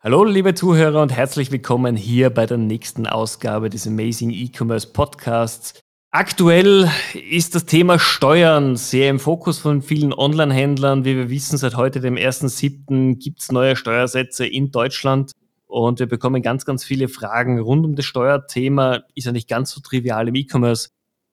Hallo, liebe Zuhörer und herzlich willkommen hier bei der nächsten Ausgabe des Amazing E-Commerce Podcasts. Aktuell ist das Thema Steuern sehr im Fokus von vielen Online-Händlern. Wie wir wissen, seit heute, dem 1.7., gibt es neue Steuersätze in Deutschland und wir bekommen ganz, ganz viele Fragen rund um das Steuerthema. Ist ja nicht ganz so trivial im E-Commerce.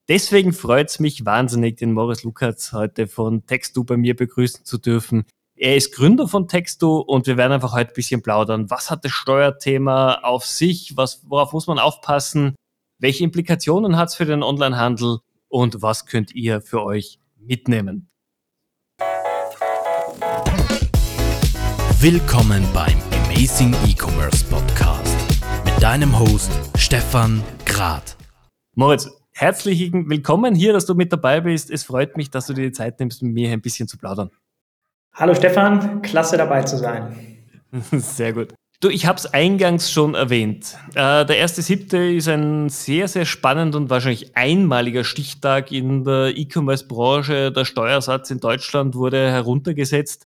Deswegen freut es mich wahnsinnig, den Moritz Lukatz heute von Textu bei mir begrüßen zu dürfen. Er ist Gründer von Texto und wir werden einfach heute ein bisschen plaudern. Was hat das Steuerthema auf sich? Was, worauf muss man aufpassen? Welche Implikationen hat es für den Onlinehandel? Und was könnt ihr für euch mitnehmen? Willkommen beim Amazing E-Commerce Podcast mit deinem Host Stefan Grad. Moritz, herzlichen Willkommen hier, dass du mit dabei bist. Es freut mich, dass du dir die Zeit nimmst, mit mir ein bisschen zu plaudern. Hallo Stefan, klasse dabei zu sein. Sehr gut. Du, ich habe es eingangs schon erwähnt. Äh, der erste siebte ist ein sehr, sehr spannend und wahrscheinlich einmaliger Stichtag in der E-Commerce-Branche. Der Steuersatz in Deutschland wurde heruntergesetzt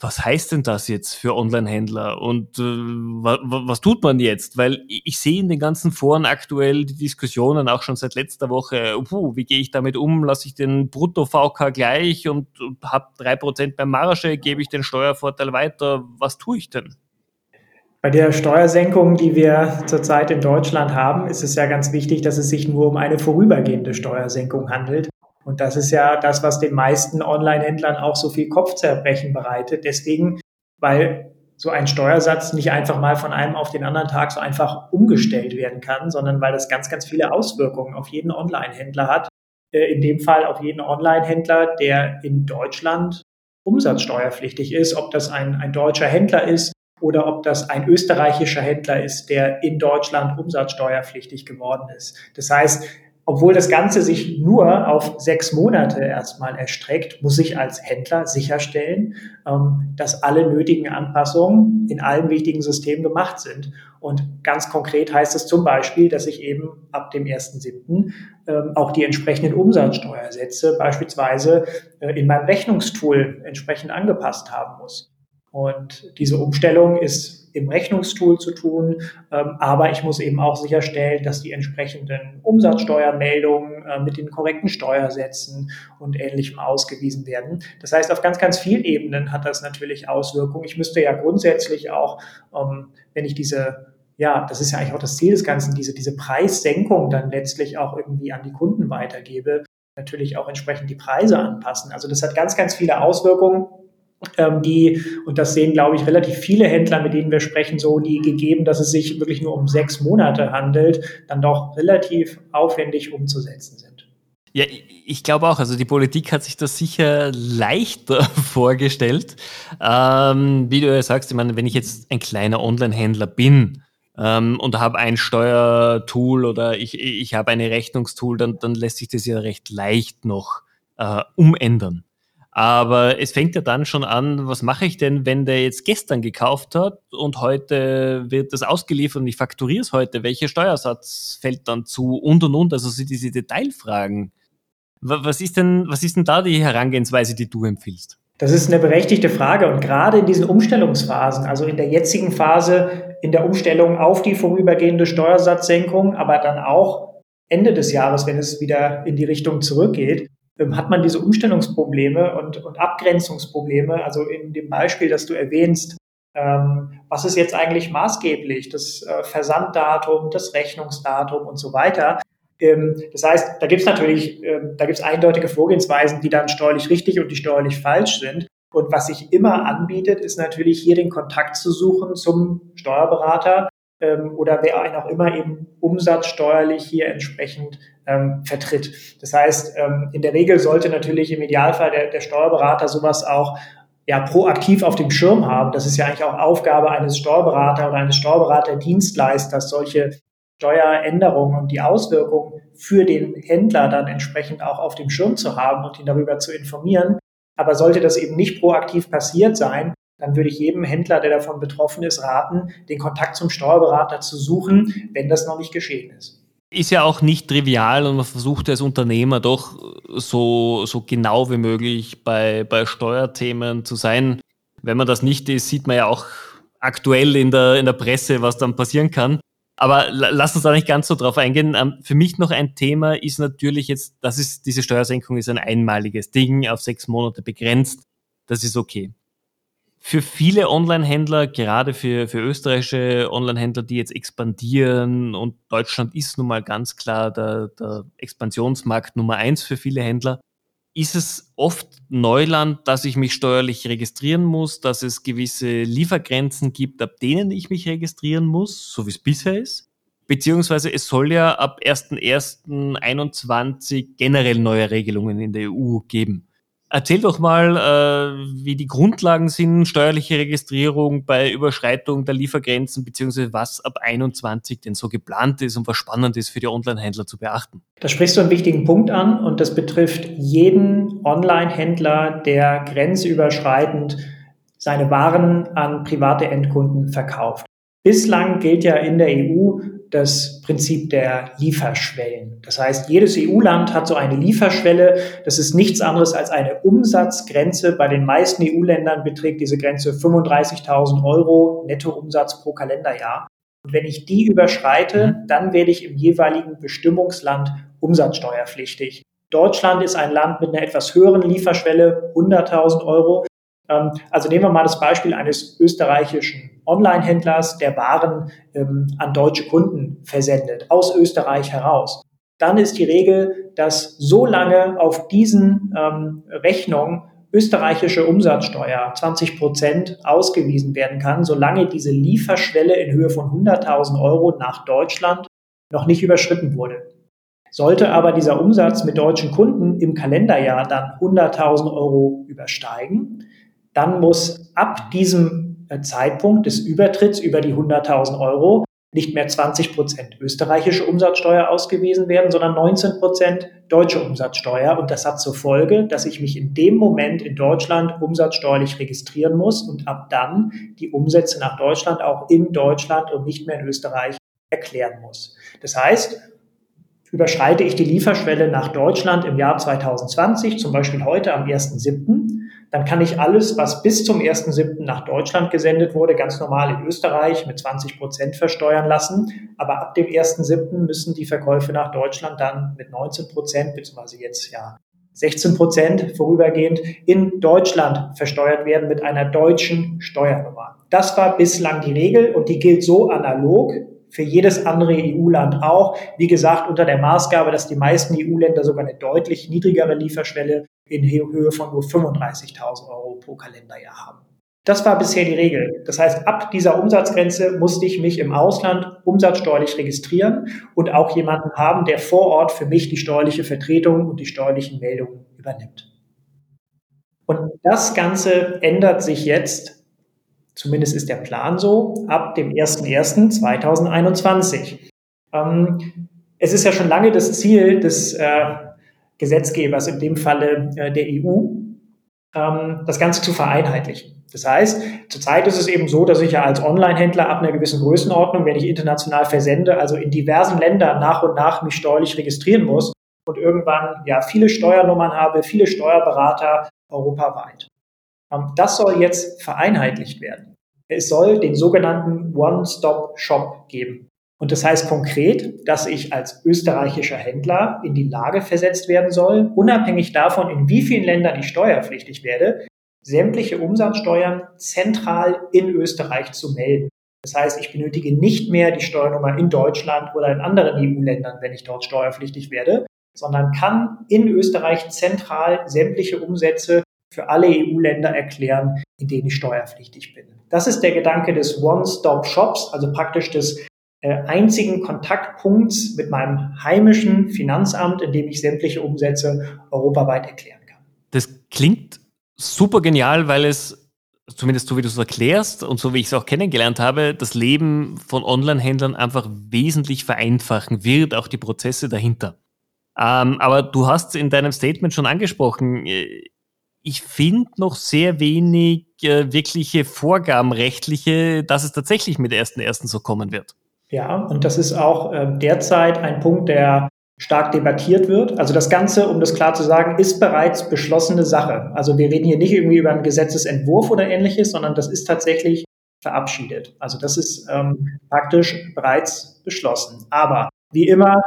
was heißt denn das jetzt für Online-Händler und äh, wa was tut man jetzt? Weil ich sehe in den ganzen Foren aktuell die Diskussionen auch schon seit letzter Woche, puh, wie gehe ich damit um? Lasse ich den Brutto-VK gleich und, und habe drei Prozent beim Marge, gebe ich den Steuervorteil weiter? Was tue ich denn? Bei der Steuersenkung, die wir zurzeit in Deutschland haben, ist es ja ganz wichtig, dass es sich nur um eine vorübergehende Steuersenkung handelt. Und das ist ja das, was den meisten Online-Händlern auch so viel Kopfzerbrechen bereitet. Deswegen, weil so ein Steuersatz nicht einfach mal von einem auf den anderen Tag so einfach umgestellt werden kann, sondern weil das ganz, ganz viele Auswirkungen auf jeden Online-Händler hat. Äh, in dem Fall auf jeden Online-Händler, der in Deutschland umsatzsteuerpflichtig ist, ob das ein, ein deutscher Händler ist oder ob das ein österreichischer Händler ist, der in Deutschland umsatzsteuerpflichtig geworden ist. Das heißt, obwohl das Ganze sich nur auf sechs Monate erstmal erstreckt, muss ich als Händler sicherstellen, ähm, dass alle nötigen Anpassungen in allen wichtigen Systemen gemacht sind. Und ganz konkret heißt es zum Beispiel, dass ich eben ab dem 1.7. Ähm, auch die entsprechenden Umsatzsteuersätze beispielsweise äh, in meinem Rechnungstool entsprechend angepasst haben muss. Und diese Umstellung ist im Rechnungstool zu tun, ähm, aber ich muss eben auch sicherstellen, dass die entsprechenden Umsatzsteuermeldungen äh, mit den korrekten Steuersätzen und Ähnlichem ausgewiesen werden. Das heißt, auf ganz, ganz vielen Ebenen hat das natürlich Auswirkungen. Ich müsste ja grundsätzlich auch, ähm, wenn ich diese ja, das ist ja eigentlich auch das Ziel des Ganzen, diese, diese Preissenkung dann letztlich auch irgendwie an die Kunden weitergebe, natürlich auch entsprechend die Preise anpassen. Also das hat ganz, ganz viele Auswirkungen ähm, die, und das sehen, glaube ich, relativ viele Händler, mit denen wir sprechen, so, die gegeben, dass es sich wirklich nur um sechs Monate handelt, dann doch relativ aufwendig umzusetzen sind. Ja, ich glaube auch, also die Politik hat sich das sicher leichter vorgestellt. Ähm, wie du ja sagst, ich meine, wenn ich jetzt ein kleiner Online-Händler bin, ähm, und habe ein Steuertool oder ich, ich habe eine Rechnungstool, dann, dann lässt sich das ja recht leicht noch äh, umändern. Aber es fängt ja dann schon an, was mache ich denn, wenn der jetzt gestern gekauft hat und heute wird das ausgeliefert und ich fakturiere es heute, welcher Steuersatz fällt dann zu und und und, also diese Detailfragen. Was ist denn, was ist denn da die Herangehensweise, die du empfiehlst? Das ist eine berechtigte Frage und gerade in diesen Umstellungsphasen, also in der jetzigen Phase, in der Umstellung auf die vorübergehende Steuersatzsenkung, aber dann auch Ende des Jahres, wenn es wieder in die Richtung zurückgeht, hat man diese Umstellungsprobleme und, und Abgrenzungsprobleme. Also in dem Beispiel, das du erwähnst, ähm, was ist jetzt eigentlich maßgeblich? Das äh, Versanddatum, das Rechnungsdatum und so weiter. Ähm, das heißt, da gibt es natürlich, ähm, da gibt es eindeutige Vorgehensweisen, die dann steuerlich richtig und die steuerlich falsch sind. Und was sich immer anbietet, ist natürlich hier den Kontakt zu suchen zum Steuerberater ähm, oder wer auch immer eben umsatzsteuerlich hier entsprechend ähm, vertritt. Das heißt, ähm, in der Regel sollte natürlich im Idealfall der, der Steuerberater sowas auch ja, proaktiv auf dem Schirm haben. Das ist ja eigentlich auch Aufgabe eines Steuerberater oder eines Steuerberaterdienstleisters, solche Steueränderungen und die Auswirkungen für den Händler dann entsprechend auch auf dem Schirm zu haben und ihn darüber zu informieren. Aber sollte das eben nicht proaktiv passiert sein, dann würde ich jedem Händler, der davon betroffen ist, raten, den Kontakt zum Steuerberater zu suchen, wenn das noch nicht geschehen ist. Ist ja auch nicht trivial und man versucht als Unternehmer doch so, so genau wie möglich bei, bei Steuerthemen zu sein. Wenn man das nicht ist, sieht man ja auch aktuell in der, in der Presse, was dann passieren kann. Aber lass uns da nicht ganz so drauf eingehen. Ähm, für mich noch ein Thema ist natürlich jetzt, das ist, diese Steuersenkung ist ein einmaliges Ding, auf sechs Monate begrenzt. Das ist okay. Für viele Online-Händler, gerade für, für österreichische Online-Händler, die jetzt expandieren und Deutschland ist nun mal ganz klar der, der Expansionsmarkt Nummer eins für viele Händler, ist es oft Neuland, dass ich mich steuerlich registrieren muss, dass es gewisse Liefergrenzen gibt, ab denen ich mich registrieren muss, so wie es bisher ist. Beziehungsweise es soll ja ab 1.1.21 generell neue Regelungen in der EU geben. Erzähl doch mal, äh, wie die Grundlagen sind, steuerliche Registrierung bei Überschreitung der Liefergrenzen, beziehungsweise was ab 21 denn so geplant ist und was spannend ist für die Online-Händler zu beachten. Da sprichst du einen wichtigen Punkt an und das betrifft jeden Online-Händler, der grenzüberschreitend seine Waren an private Endkunden verkauft. Bislang gilt ja in der EU das Prinzip der Lieferschwellen. Das heißt, jedes EU-Land hat so eine Lieferschwelle. Das ist nichts anderes als eine Umsatzgrenze. Bei den meisten EU-Ländern beträgt diese Grenze 35.000 Euro Nettoumsatz pro Kalenderjahr. Und wenn ich die überschreite, mhm. dann werde ich im jeweiligen Bestimmungsland umsatzsteuerpflichtig. Deutschland ist ein Land mit einer etwas höheren Lieferschwelle, 100.000 Euro. Ähm, also nehmen wir mal das Beispiel eines österreichischen Online-Händlers, der Waren ähm, an deutsche Kunden versendet, aus Österreich heraus. Dann ist die Regel, dass so lange auf diesen ähm, Rechnungen österreichische Umsatzsteuer 20 Prozent ausgewiesen werden kann, solange diese Lieferschwelle in Höhe von 100.000 Euro nach Deutschland noch nicht überschritten wurde. Sollte aber dieser Umsatz mit deutschen Kunden im Kalenderjahr dann 100.000 Euro übersteigen, dann muss ab diesem Zeitpunkt des Übertritts über die 100.000 Euro nicht mehr 20 Prozent österreichische Umsatzsteuer ausgewiesen werden, sondern 19 Prozent deutsche Umsatzsteuer. Und das hat zur Folge, dass ich mich in dem Moment in Deutschland umsatzsteuerlich registrieren muss und ab dann die Umsätze nach Deutschland auch in Deutschland und nicht mehr in Österreich erklären muss. Das heißt, überschreite ich die Lieferschwelle nach Deutschland im Jahr 2020, zum Beispiel heute am 1.7., dann kann ich alles, was bis zum 1.7. nach Deutschland gesendet wurde, ganz normal in Österreich mit 20 Prozent versteuern lassen. Aber ab dem 1.7. müssen die Verkäufe nach Deutschland dann mit 19 Prozent, beziehungsweise jetzt ja 16 Prozent vorübergehend in Deutschland versteuert werden mit einer deutschen Steuernummer. Das war bislang die Regel und die gilt so analog für jedes andere EU-Land auch. Wie gesagt, unter der Maßgabe, dass die meisten EU-Länder sogar eine deutlich niedrigere Lieferschwelle in Höhe von nur 35.000 Euro pro Kalenderjahr haben. Das war bisher die Regel. Das heißt, ab dieser Umsatzgrenze musste ich mich im Ausland umsatzsteuerlich registrieren und auch jemanden haben, der vor Ort für mich die steuerliche Vertretung und die steuerlichen Meldungen übernimmt. Und das Ganze ändert sich jetzt, zumindest ist der Plan so, ab dem 01.01.2021. Ähm, es ist ja schon lange das Ziel des äh, Gesetzgebers, in dem Falle äh, der EU, ähm, das Ganze zu vereinheitlichen. Das heißt, zurzeit ist es eben so, dass ich ja als Online-Händler ab einer gewissen Größenordnung, wenn ich international versende, also in diversen Ländern nach und nach mich steuerlich registrieren muss und irgendwann ja viele Steuernummern habe, viele Steuerberater europaweit. Ähm, das soll jetzt vereinheitlicht werden. Es soll den sogenannten One-Stop-Shop geben. Und das heißt konkret, dass ich als österreichischer Händler in die Lage versetzt werden soll, unabhängig davon, in wie vielen Ländern ich steuerpflichtig werde, sämtliche Umsatzsteuern zentral in Österreich zu melden. Das heißt, ich benötige nicht mehr die Steuernummer in Deutschland oder in anderen EU-Ländern, wenn ich dort steuerpflichtig werde, sondern kann in Österreich zentral sämtliche Umsätze für alle EU-Länder erklären, in denen ich steuerpflichtig bin. Das ist der Gedanke des One-Stop-Shops, also praktisch des einzigen Kontaktpunkts mit meinem heimischen Finanzamt, in dem ich sämtliche Umsätze europaweit erklären kann. Das klingt super genial, weil es, zumindest so wie du es erklärst und so wie ich es auch kennengelernt habe, das Leben von Online-Händlern einfach wesentlich vereinfachen wird, auch die Prozesse dahinter. Ähm, aber du hast in deinem Statement schon angesprochen, äh, ich finde noch sehr wenig äh, wirkliche Vorgaben rechtliche, dass es tatsächlich mit 1.1. so kommen wird. Ja, und das ist auch äh, derzeit ein Punkt, der stark debattiert wird. Also das Ganze, um das klar zu sagen, ist bereits beschlossene Sache. Also wir reden hier nicht irgendwie über einen Gesetzesentwurf oder ähnliches, sondern das ist tatsächlich verabschiedet. Also das ist ähm, praktisch bereits beschlossen. Aber wie immer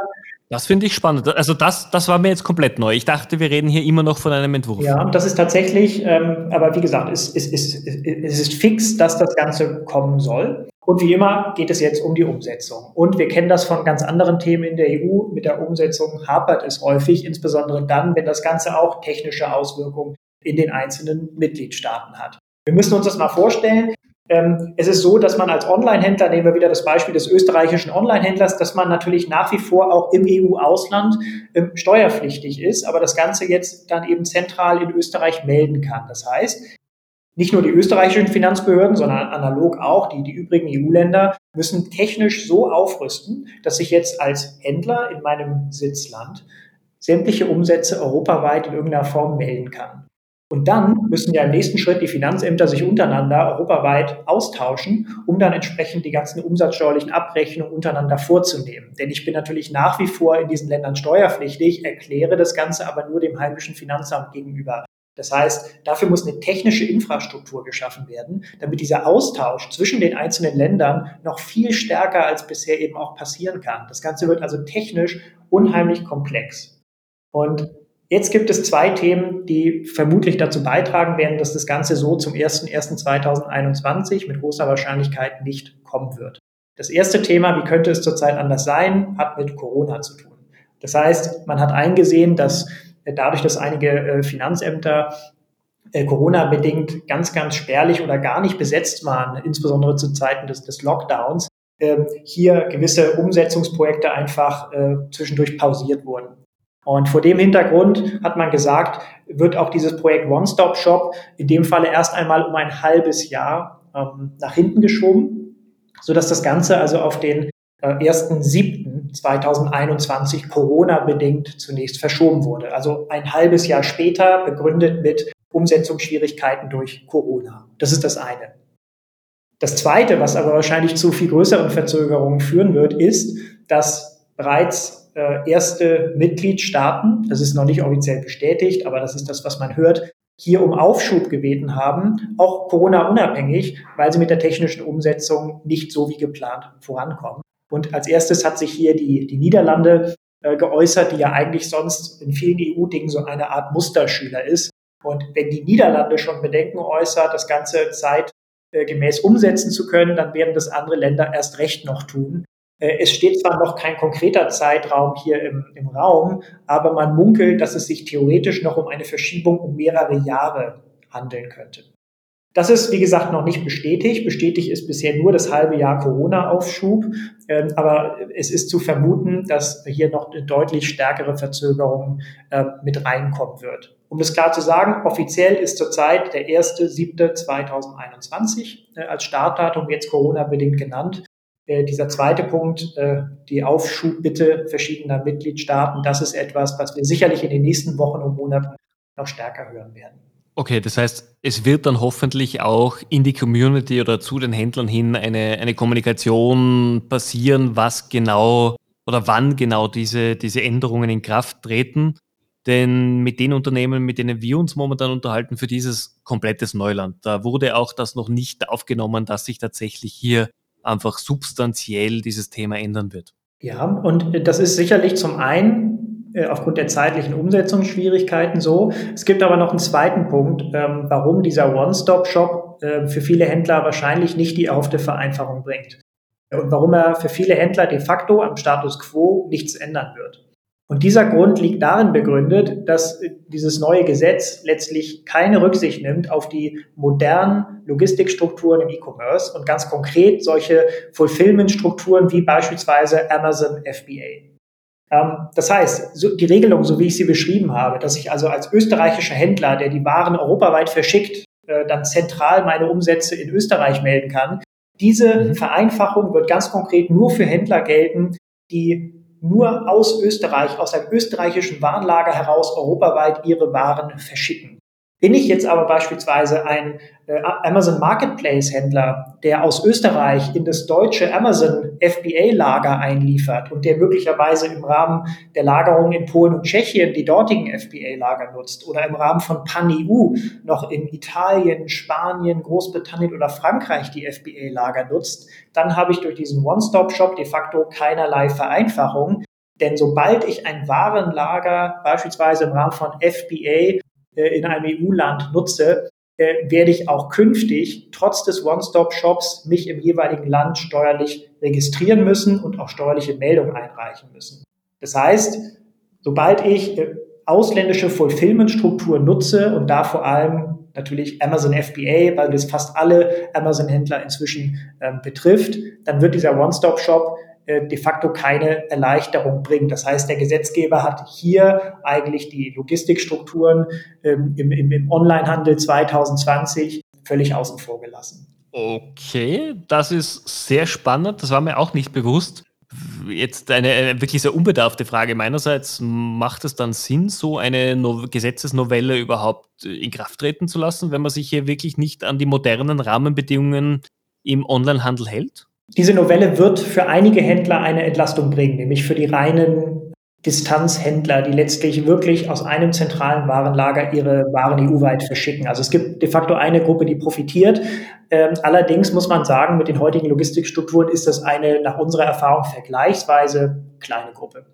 das finde ich spannend. Also das, das war mir jetzt komplett neu. Ich dachte, wir reden hier immer noch von einem Entwurf. Ja, das ist tatsächlich, ähm, aber wie gesagt, es, es, es, es ist fix, dass das Ganze kommen soll. Und wie immer geht es jetzt um die Umsetzung. Und wir kennen das von ganz anderen Themen in der EU. Mit der Umsetzung hapert es häufig, insbesondere dann, wenn das Ganze auch technische Auswirkungen in den einzelnen Mitgliedstaaten hat. Wir müssen uns das mal vorstellen. Ähm, es ist so, dass man als Online-Händler, nehmen wir wieder das Beispiel des österreichischen Online-Händlers, dass man natürlich nach wie vor auch im EU-Ausland ähm, steuerpflichtig ist, aber das Ganze jetzt dann eben zentral in Österreich melden kann. Das heißt, nicht nur die österreichischen Finanzbehörden, sondern analog auch die, die übrigen EU-Länder müssen technisch so aufrüsten, dass ich jetzt als Händler in meinem Sitzland sämtliche Umsätze europaweit in irgendeiner Form melden kann. Und dann müssen ja im nächsten Schritt die Finanzämter sich untereinander europaweit austauschen, um dann entsprechend die ganzen umsatzsteuerlichen Abrechnungen untereinander vorzunehmen. Denn ich bin natürlich nach wie vor in diesen Ländern steuerpflichtig, erkläre das Ganze aber nur dem heimischen Finanzamt gegenüber. Das heißt, dafür muss eine technische Infrastruktur geschaffen werden, damit dieser Austausch zwischen den einzelnen Ländern noch viel stärker als bisher eben auch passieren kann. Das Ganze wird also technisch unheimlich komplex. Und Jetzt gibt es zwei Themen, die vermutlich dazu beitragen werden, dass das Ganze so zum 01.01.2021 mit großer Wahrscheinlichkeit nicht kommen wird. Das erste Thema, wie könnte es zurzeit anders sein, hat mit Corona zu tun. Das heißt, man hat eingesehen, dass dadurch, dass einige äh, Finanzämter äh, Corona-bedingt ganz, ganz spärlich oder gar nicht besetzt waren, insbesondere zu Zeiten des, des Lockdowns, ähm, hier gewisse Umsetzungsprojekte einfach zwischendurch pausiert wurden. Und vor dem Hintergrund hat man gesagt, wird auch dieses Projekt One-Stop-Shop in dem Falle erst einmal um ein halbes Jahr ähm, nach hinten geschoben, sodass das Ganze also auf den äh, 1.7.2021 Corona-bedingt zunächst verschoben wurde. Also ein halbes Jahr später begründet mit Umsetzungsschwierigkeiten durch Corona. Das ist das eine. Das zweite, was aber wahrscheinlich zu viel größeren Verzögerungen führen wird, ist, dass bereits äh, erste Mitgliedstaaten, das ist noch nicht offiziell bestätigt, aber das ist das, was man hört, hier um Aufschub gebeten haben, auch Corona-unabhängig, weil sie mit der technischen Umsetzung nicht so wie geplant vorankommen. Und als erstes hat sich hier die, die Niederlande äh, geäußert, die ja eigentlich sonst in vielen EU-Dingen so eine Art Musterschüler ist. Und wenn die Niederlande schon Bedenken äußert, das Ganze zeitgemäß umsetzen zu können, dann werden das andere Länder erst recht noch tun. Äh, es steht zwar noch kein konkreter Zeitraum hier im, im Raum, aber man munkelt, dass es sich theoretisch noch um eine Verschiebung um mehrere Jahre handeln könnte. Das ist, wie gesagt, noch nicht bestätigt. Bestätigt ist bisher nur das halbe Jahr Corona-Aufschub. Ähm, aber es ist zu vermuten, dass hier noch eine deutlich stärkere Verzögerung äh, mit reinkommen wird. Um das klar zu sagen, offiziell ist zurzeit der 1.7.2021 äh, als Startdatum jetzt Corona-bedingt genannt. Äh, dieser zweite Punkt, äh, die Aufschubbitte verschiedener Mitgliedstaaten, das ist etwas, was wir sicherlich in den nächsten Wochen und Monaten noch stärker hören werden. Okay, das heißt, es wird dann hoffentlich auch in die Community oder zu den Händlern hin eine, eine Kommunikation passieren, was genau oder wann genau diese, diese Änderungen in Kraft treten. Denn mit den Unternehmen, mit denen wir uns momentan unterhalten, für dieses komplettes Neuland, da wurde auch das noch nicht aufgenommen, dass sich tatsächlich hier einfach substanziell dieses Thema ändern wird. Ja, und das ist sicherlich zum einen aufgrund der zeitlichen Umsetzungsschwierigkeiten so. Es gibt aber noch einen zweiten Punkt, ähm, warum dieser One-Stop-Shop äh, für viele Händler wahrscheinlich nicht die erhoffte Vereinfachung bringt. Und warum er für viele Händler de facto am Status quo nichts ändern wird. Und dieser Grund liegt darin begründet, dass dieses neue Gesetz letztlich keine Rücksicht nimmt auf die modernen Logistikstrukturen im E-Commerce und ganz konkret solche Fulfillment-Strukturen wie beispielsweise Amazon FBA. Ähm, das heißt, die Regelung, so wie ich sie beschrieben habe, dass ich also als österreichischer Händler, der die Waren europaweit verschickt, äh, dann zentral meine Umsätze in Österreich melden kann, diese mhm. Vereinfachung wird ganz konkret nur für Händler gelten, die nur aus Österreich, aus einem österreichischen Warenlager heraus europaweit ihre Waren verschicken. Bin ich jetzt aber beispielsweise ein äh, Amazon Marketplace Händler, der aus Österreich in das deutsche Amazon FBA Lager einliefert und der möglicherweise im Rahmen der Lagerung in Polen und Tschechien die dortigen FBA Lager nutzt oder im Rahmen von Pan-EU noch in Italien, Spanien, Großbritannien oder Frankreich die FBA Lager nutzt, dann habe ich durch diesen One-Stop-Shop de facto keinerlei Vereinfachung. Denn sobald ich ein Warenlager beispielsweise im Rahmen von FBA in einem EU-Land nutze, äh, werde ich auch künftig trotz des One-Stop-Shops mich im jeweiligen Land steuerlich registrieren müssen und auch steuerliche Meldungen einreichen müssen. Das heißt, sobald ich äh, ausländische Fulfillment-Strukturen nutze und da vor allem natürlich Amazon FBA, weil das fast alle Amazon-Händler inzwischen ähm, betrifft, dann wird dieser One-Stop-Shop äh, de facto keine Erleichterung bringt. Das heißt, der Gesetzgeber hat hier eigentlich die Logistikstrukturen ähm, im, im, im Onlinehandel 2020 völlig außen vor gelassen. Okay, das ist sehr spannend. Das war mir auch nicht bewusst. Jetzt eine, wirklich sehr unbedarfte Frage meinerseits. Macht es dann Sinn, so eine no Gesetzesnovelle überhaupt in Kraft treten zu lassen, wenn man sich hier wirklich nicht an die modernen Rahmenbedingungen im Onlinehandel hält? Diese Novelle wird für einige Händler eine Entlastung bringen, nämlich für die reinen Distanzhändler, die letztlich wirklich aus einem zentralen Warenlager ihre Waren EU-weit verschicken. Also es gibt de facto eine Gruppe, die profitiert. Ähm, allerdings muss man sagen, mit den heutigen Logistikstrukturen ist das eine nach unserer Erfahrung vergleichsweise kleine Gruppe.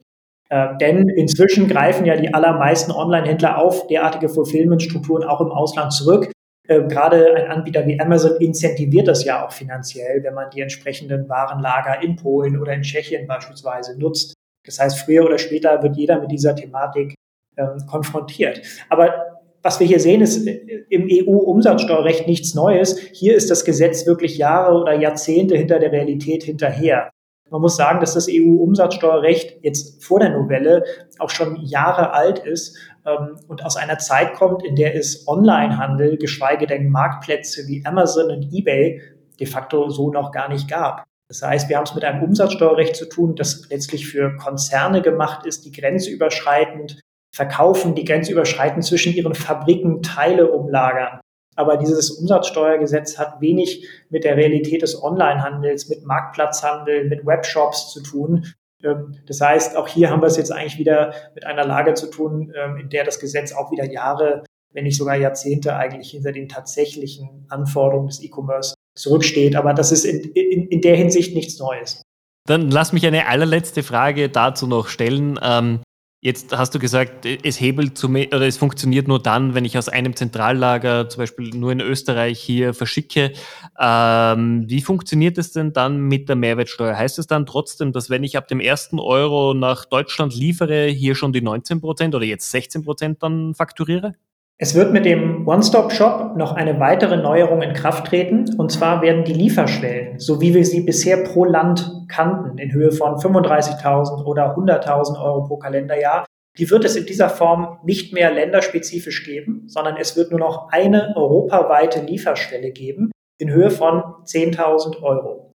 Äh, denn inzwischen greifen ja die allermeisten Online-Händler auf derartige Fulfillment-Strukturen auch im Ausland zurück. Äh, gerade ein Anbieter wie Amazon incentiviert das ja auch finanziell, wenn man die entsprechenden Warenlager in Polen oder in Tschechien beispielsweise nutzt. Das heißt, früher oder später wird jeder mit dieser Thematik ähm, konfrontiert. Aber was wir hier sehen, ist äh, im EU-Umsatzsteuerrecht nichts Neues. Hier ist das Gesetz wirklich Jahre oder Jahrzehnte hinter der Realität hinterher. Man muss sagen, dass das EU-Umsatzsteuerrecht jetzt vor der Novelle auch schon Jahre alt ist ähm, und aus einer Zeit kommt, in der es Onlinehandel, geschweige denn Marktplätze wie Amazon und eBay de facto so noch gar nicht gab. Das heißt, wir haben es mit einem Umsatzsteuerrecht zu tun, das letztlich für Konzerne gemacht ist, die grenzüberschreitend verkaufen, die grenzüberschreitend zwischen ihren Fabriken Teile umlagern. Aber dieses Umsatzsteuergesetz hat wenig mit der Realität des Onlinehandels, mit Marktplatzhandel, mit Webshops zu tun. Ähm, das heißt, auch hier haben wir es jetzt eigentlich wieder mit einer Lage zu tun, ähm, in der das Gesetz auch wieder Jahre, wenn nicht sogar Jahrzehnte eigentlich hinter den tatsächlichen Anforderungen des E-Commerce zurücksteht. Aber das ist in, in, in der Hinsicht nichts Neues. Dann lass mich eine allerletzte Frage dazu noch stellen. Ähm, Jetzt hast du gesagt, es hebelt zu, oder es funktioniert nur dann, wenn ich aus einem Zentrallager zum Beispiel nur in Österreich hier verschicke. Ähm, wie funktioniert es denn dann mit der Mehrwertsteuer? Heißt es dann trotzdem, dass wenn ich ab dem ersten Euro nach Deutschland liefere, hier schon die 19 Prozent oder jetzt 16 Prozent dann fakturiere? Es wird mit dem One-Stop-Shop noch eine weitere Neuerung in Kraft treten. Und zwar werden die Lieferschwellen, so wie wir sie bisher pro Land kannten, in Höhe von 35.000 oder 100.000 Euro pro Kalenderjahr, die wird es in dieser Form nicht mehr länderspezifisch geben, sondern es wird nur noch eine europaweite Lieferschwelle geben in Höhe von 10.000 Euro.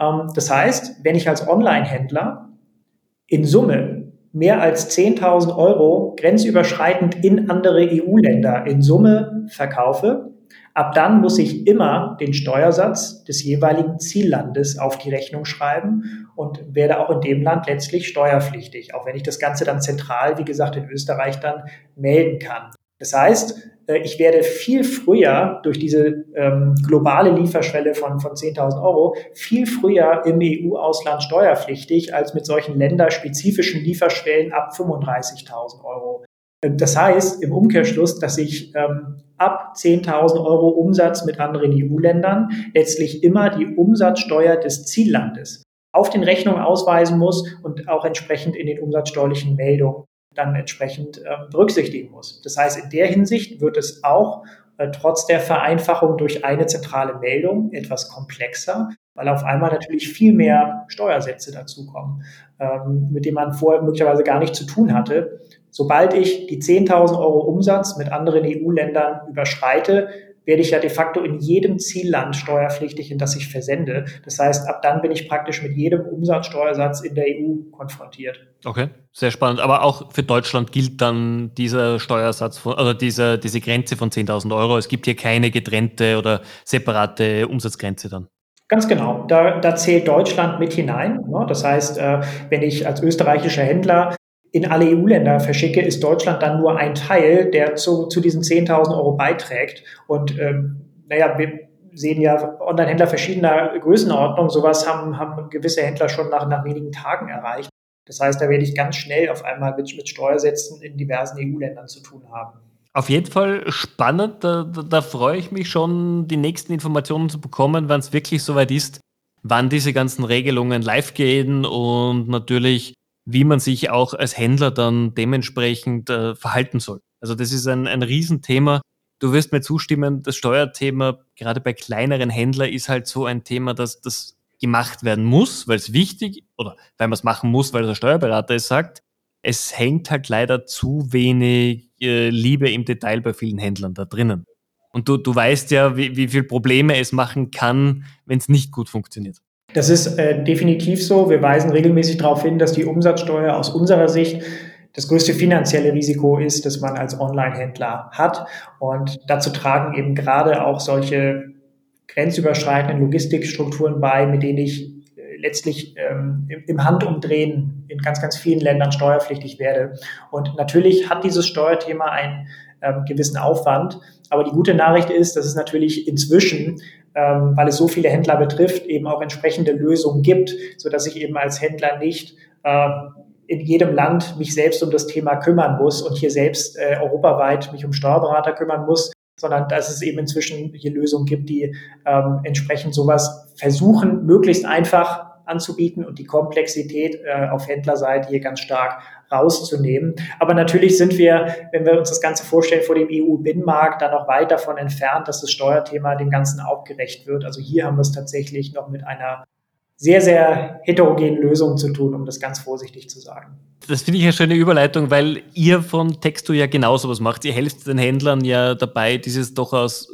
Ähm, das heißt, wenn ich als Online-Händler in Summe mehr als 10.000 Euro grenzüberschreitend in andere EU-Länder in Summe verkaufe, ab dann muss ich immer den Steuersatz des jeweiligen Ziellandes auf die Rechnung schreiben und werde auch in dem Land letztlich steuerpflichtig, auch wenn ich das Ganze dann zentral, wie gesagt, in Österreich dann melden kann. Das heißt, äh, ich werde viel früher durch diese ähm, globale Lieferschwelle von, von 10.000 Euro viel früher im EU-Ausland steuerpflichtig als mit solchen länderspezifischen Lieferschwellen ab 35.000 Euro. Ähm, das heißt im Umkehrschluss, dass ich ähm, ab 10.000 Euro Umsatz mit anderen EU-Ländern letztlich immer die Umsatzsteuer des Ziellandes auf den Rechnungen ausweisen muss und auch entsprechend in den umsatzsteuerlichen Meldungen dann entsprechend äh, berücksichtigen muss. Das heißt, in der Hinsicht wird es auch äh, trotz der Vereinfachung durch eine zentrale Meldung etwas komplexer, weil auf einmal natürlich viel mehr Steuersätze dazukommen, ähm, mit denen man vorher möglicherweise gar nicht zu tun hatte. Sobald ich die 10.000 Euro Umsatz mit anderen EU-Ländern überschreite, werde ich ja de facto in jedem Zielland steuerpflichtig, in das ich versende. Das heißt, ab dann bin ich praktisch mit jedem Umsatzsteuersatz in der EU konfrontiert. Okay, sehr spannend. Aber auch für Deutschland gilt dann dieser Steuersatz von, oder diese, diese Grenze von 10.000 Euro. Es gibt hier keine getrennte oder separate Umsatzgrenze dann. Ganz genau. Da, da zählt Deutschland mit hinein. Ne? Das heißt, äh, wenn ich als österreichischer Händler in alle EU-Länder verschicke, ist Deutschland dann nur ein Teil, der zu, zu diesen 10.000 Euro beiträgt. Und ähm, naja, wir sehen ja Online-Händler verschiedener Größenordnung. Sowas haben, haben gewisse Händler schon nach, nach wenigen Tagen erreicht. Das heißt, da werde ich ganz schnell auf einmal mit, mit Steuersätzen in diversen EU-Ländern zu tun haben. Auf jeden Fall spannend. Da, da, da, freue ich mich schon, die nächsten Informationen zu bekommen, wann es wirklich soweit ist, wann diese ganzen Regelungen live gehen und natürlich, wie man sich auch als Händler dann dementsprechend äh, verhalten soll. Also das ist ein, ein Riesenthema. Du wirst mir zustimmen, das Steuerthema gerade bei kleineren Händlern ist halt so ein Thema, dass das gemacht werden muss, weil es wichtig oder weil man es machen muss, weil der Steuerberater es sagt. Es hängt halt leider zu wenig äh, Liebe im Detail bei vielen Händlern da drinnen. Und du, du weißt ja, wie, wie viel Probleme es machen kann, wenn es nicht gut funktioniert. Das ist äh, definitiv so. Wir weisen regelmäßig darauf hin, dass die Umsatzsteuer aus unserer Sicht das größte finanzielle Risiko ist, das man als Online-Händler hat. Und dazu tragen eben gerade auch solche grenzüberschreitenden Logistikstrukturen bei, mit denen ich letztlich ähm, im Handumdrehen in ganz, ganz vielen Ländern steuerpflichtig werde. Und natürlich hat dieses Steuerthema einen ähm, gewissen Aufwand. Aber die gute Nachricht ist, dass es natürlich inzwischen, ähm, weil es so viele Händler betrifft, eben auch entsprechende Lösungen gibt, so dass ich eben als Händler nicht äh, in jedem Land mich selbst um das Thema kümmern muss und hier selbst äh, europaweit mich um Steuerberater kümmern muss, sondern dass es eben inzwischen hier Lösungen gibt, die ähm, entsprechend sowas versuchen, möglichst einfach anzubieten und die Komplexität äh, auf Händlerseite hier ganz stark rauszunehmen. Aber natürlich sind wir, wenn wir uns das Ganze vorstellen, vor dem EU-Binnenmarkt dann noch weit davon entfernt, dass das Steuerthema dem Ganzen auch gerecht wird. Also hier haben wir es tatsächlich noch mit einer sehr, sehr heterogenen Lösung zu tun, um das ganz vorsichtig zu sagen. Das finde ich eine schöne Überleitung, weil ihr von Texto ja genauso was macht. Ihr helft den Händlern ja dabei, dieses doch aus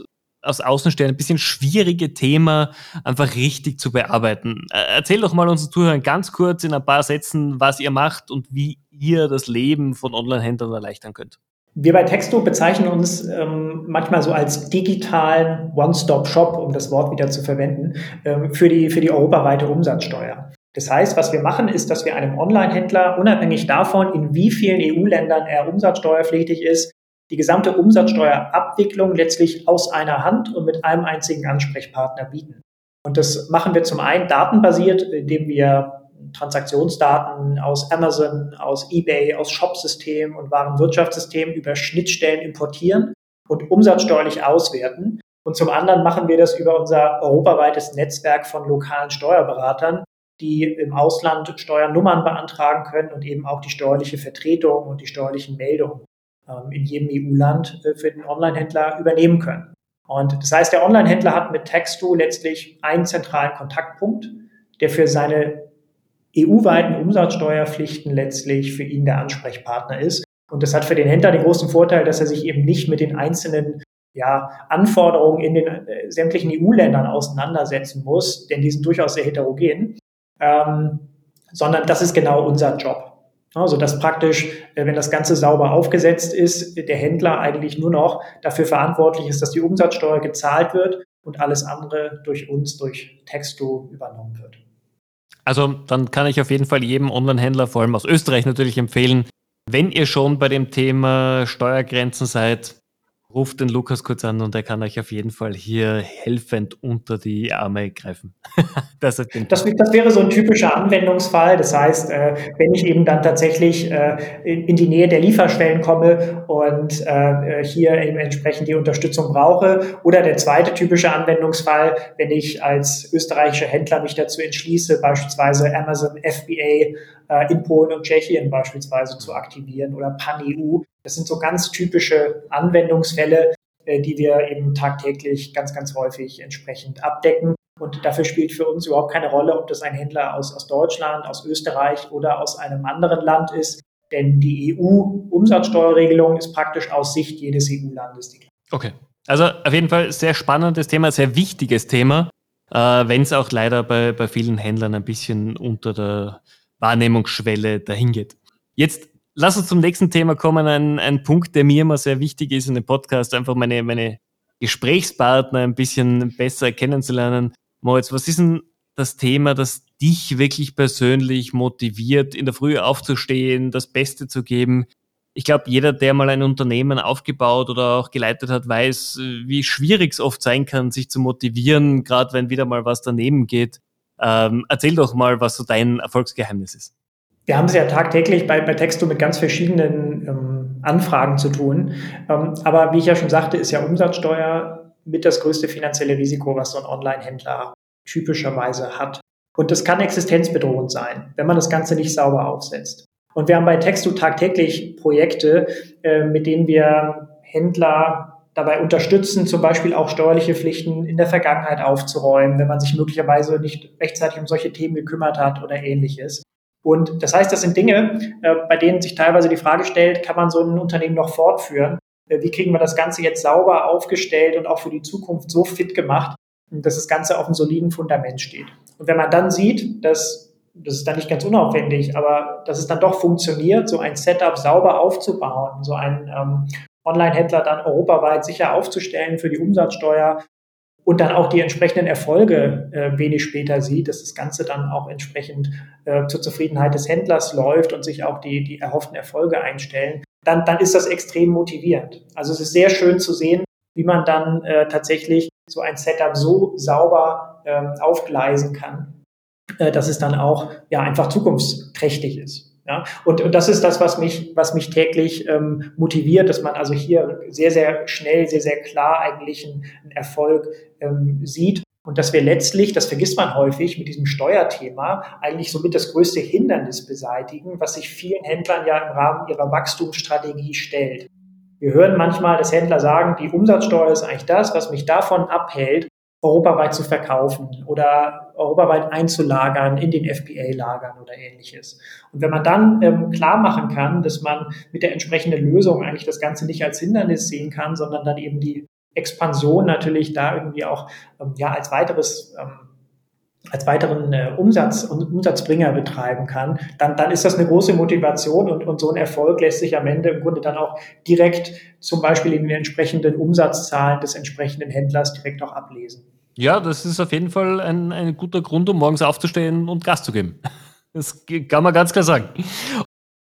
aus Außenstellen ein bisschen schwierige Thema einfach richtig zu bearbeiten. Äh, erzähl doch mal unseren Zuhörern ganz kurz in ein paar Sätzen, was ihr macht und wie ihr das Leben von Online-Händlern erleichtern könnt. Wir bei Texto bezeichnen uns ähm, manchmal so als digitalen One-Stop-Shop, um das Wort wieder zu verwenden, ähm, für, die, für die europaweite Umsatzsteuer. Das heißt, was wir machen, ist, dass wir einem Online-Händler, unabhängig davon, in wie vielen EU-Ländern er umsatzsteuerpflichtig ist, die gesamte Umsatzsteuerabwicklung letztlich aus einer Hand und mit einem einzigen Ansprechpartner bieten. Und das machen wir zum einen datenbasiert, indem wir Transaktionsdaten aus Amazon, aus eBay, aus Shopsystemen und Warenwirtschaftssystemen über Schnittstellen importieren und umsatzsteuerlich auswerten. Und zum anderen machen wir das über unser europaweites Netzwerk von lokalen Steuerberatern, die im Ausland Steuernummern beantragen können und eben auch die steuerliche Vertretung und die steuerlichen Meldungen in jedem EU-Land äh, für den Online-Händler übernehmen können. Und das heißt, der Online-Händler hat mit Textu letztlich einen zentralen Kontaktpunkt, der für seine EU-weiten Umsatzsteuerpflichten letztlich für ihn der Ansprechpartner ist. Und das hat für den Händler den großen Vorteil, dass er sich eben nicht mit den einzelnen ja, Anforderungen in den äh, sämtlichen EU-Ländern auseinandersetzen muss, denn die sind durchaus sehr heterogen, ähm, sondern das ist genau unser Job. Also dass praktisch, äh, wenn das Ganze sauber aufgesetzt ist, der Händler eigentlich nur noch dafür verantwortlich ist, dass die Umsatzsteuer gezahlt wird und alles andere durch uns, durch Texto übernommen wird. Also dann kann ich auf jeden Fall jedem Online-Händler, vor allem aus Österreich natürlich empfehlen, wenn ihr schon bei dem Thema Steuergrenzen seid, ruft den Lukas kurz an und er kann euch auf jeden Fall hier helfend unter die Arme greifen. das, das, das, wäre so ein typischer Anwendungsfall. Das heißt, äh, wenn ich eben dann tatsächlich äh, in die Nähe der Lieferstellen komme und äh, hier eben entsprechend die Unterstützung brauche. Oder der zweite typische Anwendungsfall, wenn ich als österreichischer Händler mich dazu entschließe, beispielsweise Amazon FBA in Polen und Tschechien beispielsweise zu aktivieren oder PanEU das sind so ganz typische Anwendungsfälle, äh, die wir eben tagtäglich ganz, ganz häufig entsprechend abdecken. Und dafür spielt für uns überhaupt keine Rolle, ob das ein Händler aus, aus Deutschland, aus Österreich oder aus einem anderen Land ist. Denn die EU-Umsatzsteuerregelung ist praktisch aus Sicht jedes EU-Landes die Okay. Also auf jeden Fall sehr spannendes Thema, sehr wichtiges Thema, äh, wenn es auch leider bei, bei vielen Händlern ein bisschen unter der Wahrnehmungsschwelle dahingeht. Jetzt lass uns zum nächsten Thema kommen. Ein, ein Punkt, der mir immer sehr wichtig ist in dem Podcast, einfach meine, meine Gesprächspartner ein bisschen besser kennenzulernen. Moritz, was ist denn das Thema, das dich wirklich persönlich motiviert, in der Früh aufzustehen, das Beste zu geben? Ich glaube, jeder, der mal ein Unternehmen aufgebaut oder auch geleitet hat, weiß, wie schwierig es oft sein kann, sich zu motivieren, gerade wenn wieder mal was daneben geht. Ähm, erzähl doch mal, was so dein Erfolgsgeheimnis ist. Wir haben es ja tagtäglich bei, bei Texto mit ganz verschiedenen ähm, Anfragen zu tun. Ähm, aber wie ich ja schon sagte, ist ja Umsatzsteuer mit das größte finanzielle Risiko, was so ein Online-Händler typischerweise hat. Und das kann existenzbedrohend sein, wenn man das Ganze nicht sauber aufsetzt. Und wir haben bei Texto tagtäglich Projekte, äh, mit denen wir Händler dabei unterstützen, zum Beispiel auch steuerliche Pflichten in der Vergangenheit aufzuräumen, wenn man sich möglicherweise nicht rechtzeitig um solche Themen gekümmert hat oder ähnliches. Und das heißt, das sind Dinge, äh, bei denen sich teilweise die Frage stellt, kann man so ein Unternehmen noch fortführen? Äh, wie kriegen wir das Ganze jetzt sauber aufgestellt und auch für die Zukunft so fit gemacht, dass das Ganze auf einem soliden Fundament steht? Und wenn man dann sieht, dass das ist dann nicht ganz unaufwendig, aber dass es dann doch funktioniert, so ein Setup sauber aufzubauen, so einen ähm, Online-Händler dann europaweit sicher aufzustellen für die Umsatzsteuer, und dann auch die entsprechenden Erfolge äh, wenig später sieht, dass das Ganze dann auch entsprechend äh, zur Zufriedenheit des Händlers läuft und sich auch die, die erhofften Erfolge einstellen, dann, dann ist das extrem motivierend. Also es ist sehr schön zu sehen, wie man dann äh, tatsächlich so ein Setup so sauber ähm, aufgleisen kann, äh, dass es dann auch ja einfach zukunftsträchtig ist. Ja, und, und das ist das, was mich, was mich täglich ähm, motiviert, dass man also hier sehr, sehr schnell, sehr, sehr klar eigentlich einen, einen Erfolg ähm, sieht. Und dass wir letztlich, das vergisst man häufig, mit diesem Steuerthema eigentlich somit das größte Hindernis beseitigen, was sich vielen Händlern ja im Rahmen ihrer Wachstumsstrategie stellt. Wir hören manchmal, dass Händler sagen, die Umsatzsteuer ist eigentlich das, was mich davon abhält, europaweit zu verkaufen oder europaweit einzulagern in den FBA-Lagern oder ähnliches. Und wenn man dann ähm, klar machen kann, dass man mit der entsprechenden Lösung eigentlich das Ganze nicht als Hindernis sehen kann, sondern dann eben die Expansion natürlich da irgendwie auch ähm, ja als weiteres ähm, als weiteren äh, Umsatz und Umsatzbringer betreiben kann, dann, dann ist das eine große Motivation und, und so ein Erfolg lässt sich am Ende im Grunde dann auch direkt zum Beispiel in den entsprechenden Umsatzzahlen des entsprechenden Händlers direkt auch ablesen. Ja, das ist auf jeden Fall ein, ein guter Grund, um morgens aufzustehen und Gas zu geben. Das kann man ganz klar sagen.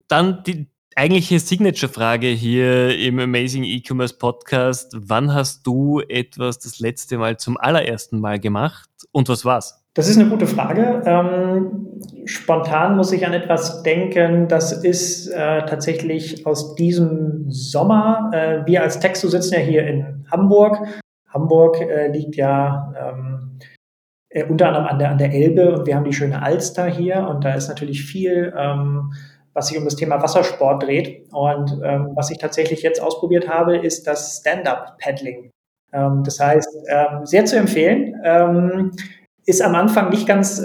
Dann die eigentliche Signature-Frage hier im Amazing E-Commerce Podcast. Wann hast du etwas das letzte Mal zum allerersten Mal gemacht und was war's? Das ist eine gute Frage. Ähm, spontan muss ich an etwas denken. Das ist äh, tatsächlich aus diesem Sommer. Äh, wir als Texto sitzen ja hier in Hamburg Hamburg äh, liegt ja ähm, äh, unter anderem an der, an der Elbe und wir haben die schöne Alster hier und da ist natürlich viel, ähm, was sich um das Thema Wassersport dreht. Und ähm, was ich tatsächlich jetzt ausprobiert habe, ist das Stand-up-Paddling. Ähm, das heißt, ähm, sehr zu empfehlen. Ähm, ist am Anfang nicht ganz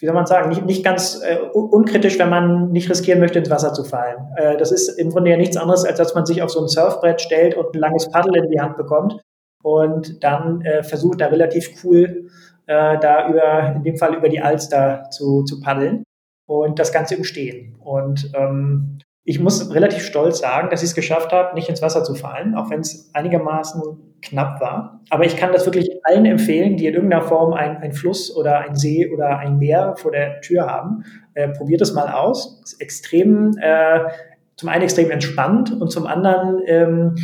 wie soll man sagen, nicht, nicht ganz äh, unkritisch, wenn man nicht riskieren möchte, ins Wasser zu fallen. Äh, das ist im Grunde ja nichts anderes, als dass man sich auf so ein Surfbrett stellt und ein langes Paddel in die Hand bekommt und dann äh, versucht da relativ cool äh, da über, in dem Fall über die Alster zu, zu paddeln und das Ganze im Stehen. Und ähm, ich muss relativ stolz sagen, dass ich es geschafft habe, nicht ins Wasser zu fallen, auch wenn es einigermaßen knapp war. Aber ich kann das wirklich allen empfehlen, die in irgendeiner Form ein, Fluss oder ein See oder ein Meer vor der Tür haben. Äh, probiert es mal aus. Ist extrem, äh, zum einen extrem entspannt und zum anderen ähm,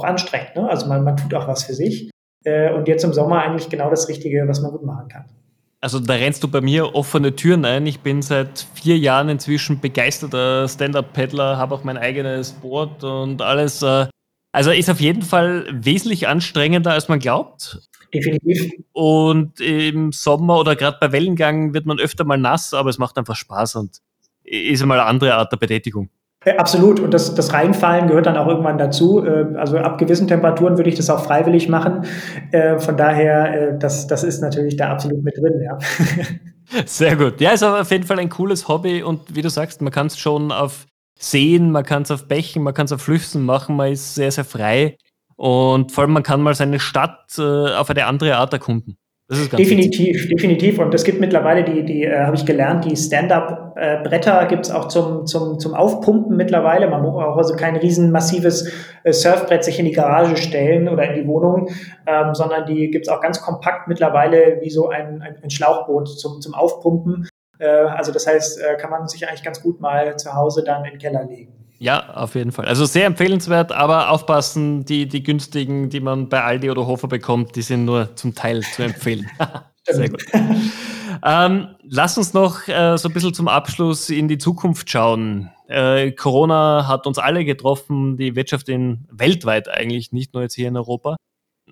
auch anstrengend. Ne? Also man, man tut auch was für sich. Äh, und jetzt im Sommer eigentlich genau das Richtige, was man gut machen kann. Also da rennst du bei mir offene Türen ein. Ich bin seit vier Jahren inzwischen begeisterter Stand-Up-Paddler, habe auch mein eigenes Board und alles. Äh, also ist auf jeden Fall wesentlich anstrengender, als man glaubt. Definitiv. Und im Sommer oder gerade bei Wellengang wird man öfter mal nass, aber es macht einfach Spaß und ist einmal eine andere Art der Betätigung. Äh, absolut. Und das, das Reinfallen gehört dann auch irgendwann dazu. Äh, also ab gewissen Temperaturen würde ich das auch freiwillig machen. Äh, von daher, das, das ist natürlich da absolut mit drin, ja. Sehr gut. Ja, ist auf jeden Fall ein cooles Hobby und wie du sagst, man kann es schon auf Seen, man kann es auf Bächen, man kann es auf Flüssen machen, man ist sehr, sehr frei. Und vor allem, man kann mal seine Stadt auf eine andere Art erkunden. Definitiv, witzig. definitiv. Und es gibt mittlerweile die, die äh, habe ich gelernt, die Stand-up-Bretter gibt es auch zum, zum, zum Aufpumpen mittlerweile. Man muss auch also kein riesen massives äh, Surfbrett sich in die Garage stellen oder in die Wohnung, ähm, sondern die gibt es auch ganz kompakt mittlerweile wie so ein, ein, ein Schlauchboot zum, zum Aufpumpen. Äh, also das heißt, äh, kann man sich eigentlich ganz gut mal zu Hause dann in den Keller legen. Ja, auf jeden Fall. Also sehr empfehlenswert, aber aufpassen, die, die günstigen, die man bei Aldi oder Hofer bekommt, die sind nur zum Teil zu empfehlen. sehr gut. ähm, lass uns noch äh, so ein bisschen zum Abschluss in die Zukunft schauen. Äh, Corona hat uns alle getroffen, die Wirtschaft in weltweit eigentlich, nicht nur jetzt hier in Europa.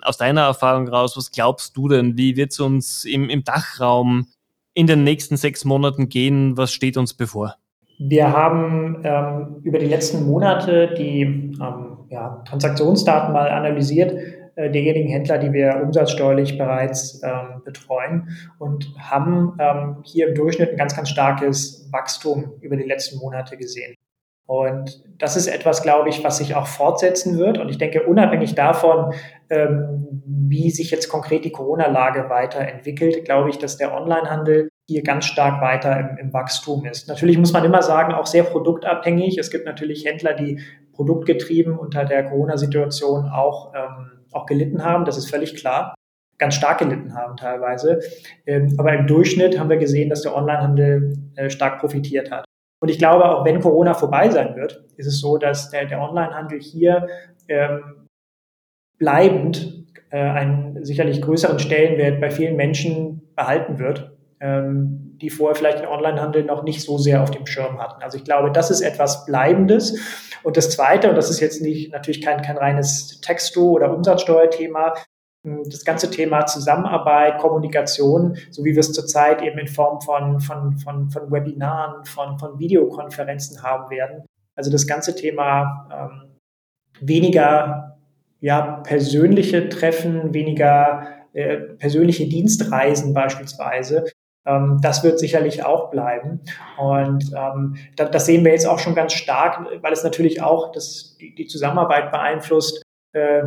Aus deiner Erfahrung raus, was glaubst du denn? Wie wird es uns im, im Dachraum in den nächsten sechs Monaten gehen? Was steht uns bevor? Wir haben ähm, über die letzten Monate die ähm, ja, Transaktionsdaten mal analysiert, äh, derjenigen Händler, die wir umsatzsteuerlich bereits ähm, betreuen und haben ähm, hier im Durchschnitt ein ganz, ganz starkes Wachstum über die letzten Monate gesehen. Und das ist etwas, glaube ich, was sich auch fortsetzen wird. Und ich denke, unabhängig davon, ähm, wie sich jetzt konkret die Corona-Lage weiterentwickelt, glaube ich, dass der Onlinehandel hier ganz stark weiter im, im, Wachstum ist. Natürlich muss man immer sagen, auch sehr produktabhängig. Es gibt natürlich Händler, die produktgetrieben unter der Corona-Situation auch, ähm, auch gelitten haben. Das ist völlig klar. Ganz stark gelitten haben teilweise. Ähm, aber im Durchschnitt haben wir gesehen, dass der Onlinehandel äh, stark profitiert hat. Und ich glaube, auch wenn Corona vorbei sein wird, ist es so, dass der, der Onlinehandel hier ähm, bleibend äh, einen sicherlich größeren Stellenwert bei vielen Menschen behalten wird, ähm, die vorher vielleicht den Onlinehandel noch nicht so sehr auf dem Schirm hatten. Also ich glaube, das ist etwas Bleibendes. Und das Zweite, und das ist jetzt nicht natürlich kein, kein reines Texto- oder Umsatzsteuerthema, das ganze Thema Zusammenarbeit, Kommunikation, so wie wir es zurzeit eben in Form von, von, von, von Webinaren, von, von Videokonferenzen haben werden. Also das ganze Thema ähm, weniger ja, persönliche Treffen, weniger äh, persönliche Dienstreisen beispielsweise. Ähm, das wird sicherlich auch bleiben. Und ähm, das, sehen wir jetzt auch schon ganz stark, weil es natürlich auch das, die, die Zusammenarbeit beeinflusst. Äh,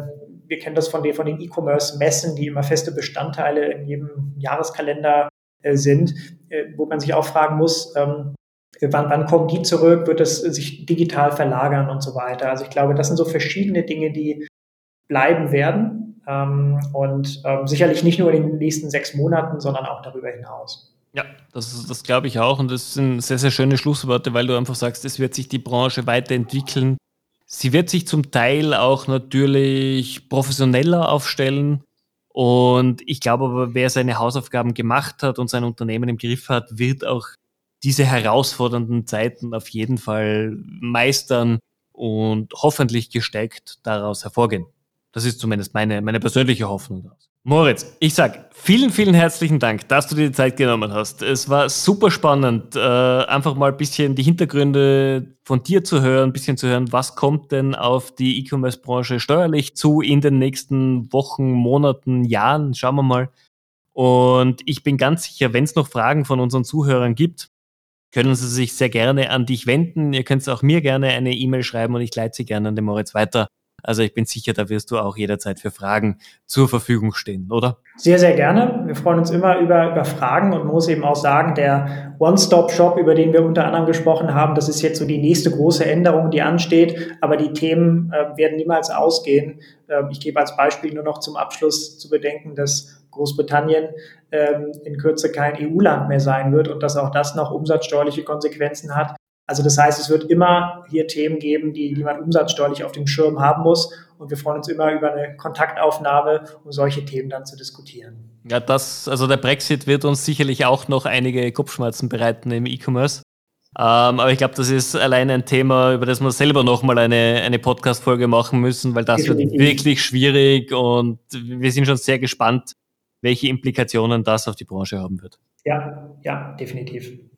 wir kennen das von den, von den E-Commerce-Messen, die immer feste Bestandteile in jedem Jahreskalender äh, sind, äh, wo man sich auch fragen muss, ähm, wann, wann kommen die zurück, wird es sich digital verlagern und so weiter. Also ich glaube, das sind so verschiedene Dinge, die bleiben werden ähm, und ähm, sicherlich nicht nur in den nächsten sechs Monaten, sondern auch darüber hinaus. Ja, das, das glaube ich auch und das sind sehr, sehr schöne Schlussworte, weil du einfach sagst, es wird sich die Branche weiterentwickeln. Sie wird sich zum Teil auch natürlich professioneller aufstellen. Und ich glaube aber, wer seine Hausaufgaben gemacht hat und sein Unternehmen im Griff hat, wird auch diese herausfordernden Zeiten auf jeden Fall meistern und hoffentlich gestärkt daraus hervorgehen. Das ist zumindest meine, meine persönliche Hoffnung daraus. Moritz, ich sag vielen, vielen herzlichen Dank, dass du dir die Zeit genommen hast. Es war super spannend, äh, einfach mal ein bisschen die Hintergründe von dir zu hören, ein bisschen zu hören, was kommt denn auf die E-Commerce-Branche steuerlich zu in den nächsten Wochen, Monaten, Jahren. Schauen wir mal. Und ich bin ganz sicher, wenn es noch Fragen von unseren Zuhörern gibt, können Sie sich sehr gerne an dich wenden. Ihr könnt auch mir gerne eine E-Mail schreiben und ich leite sie gerne an den Moritz weiter. Also ich bin sicher, da wirst du auch jederzeit für Fragen zur Verfügung stehen, oder? Sehr, sehr gerne. Wir freuen uns immer über, über Fragen und muss eben auch sagen, der One-Stop-Shop, über den wir unter anderem gesprochen haben, das ist jetzt so die nächste große Änderung, die ansteht. Aber die Themen äh, werden niemals ausgehen. Äh, ich gebe als Beispiel nur noch zum Abschluss zu bedenken, dass Großbritannien ähm, in Kürze kein EU-Land mehr sein wird und dass auch das noch umsatzsteuerliche Konsequenzen hat. Also das heißt, es wird immer hier Themen geben, die, man umsatzsteuerlich auf dem Schirm haben muss. Und wir freuen uns immer über eine Kontaktaufnahme, um solche Themen dann zu diskutieren. Ja, das, also der Brexit wird uns sicherlich auch noch einige Kopfschmerzen bereiten im E-Commerce. Ähm, aber ich glaube, das ist alleine ein Thema, über das wir selber nochmal eine, eine Podcast-Folge machen müssen, weil das Definitiv. wird wirklich schwierig und wir sind schon sehr gespannt, welche Implikationen das auf die Branche haben wird. Ja, ja, definitiv.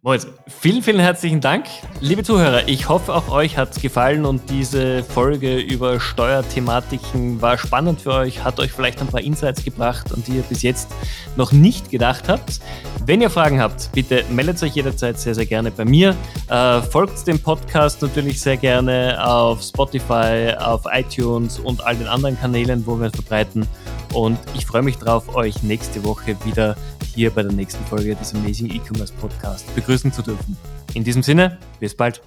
Moritz, vielen, vielen herzlichen Dank. Liebe Zuhörer, ich hoffe, auch euch hat es gefallen und diese Folge über Steuerthematiken war spannend für euch, hat euch vielleicht ein paar Insights gebracht, an die ihr bis jetzt noch nicht gedacht habt. Wenn ihr Fragen habt, bitte meldet euch jederzeit sehr, sehr gerne bei mir. Äh, folgt dem Podcast natürlich sehr gerne auf Spotify, auf iTunes und all den anderen Kanälen, wo wir es verbreiten. Und ich freue mich darauf, euch nächste Woche wieder hier bei der nächsten Folge des Amazing E-Commerce Podcast begrüßen zu dürfen. In diesem Sinne, bis bald.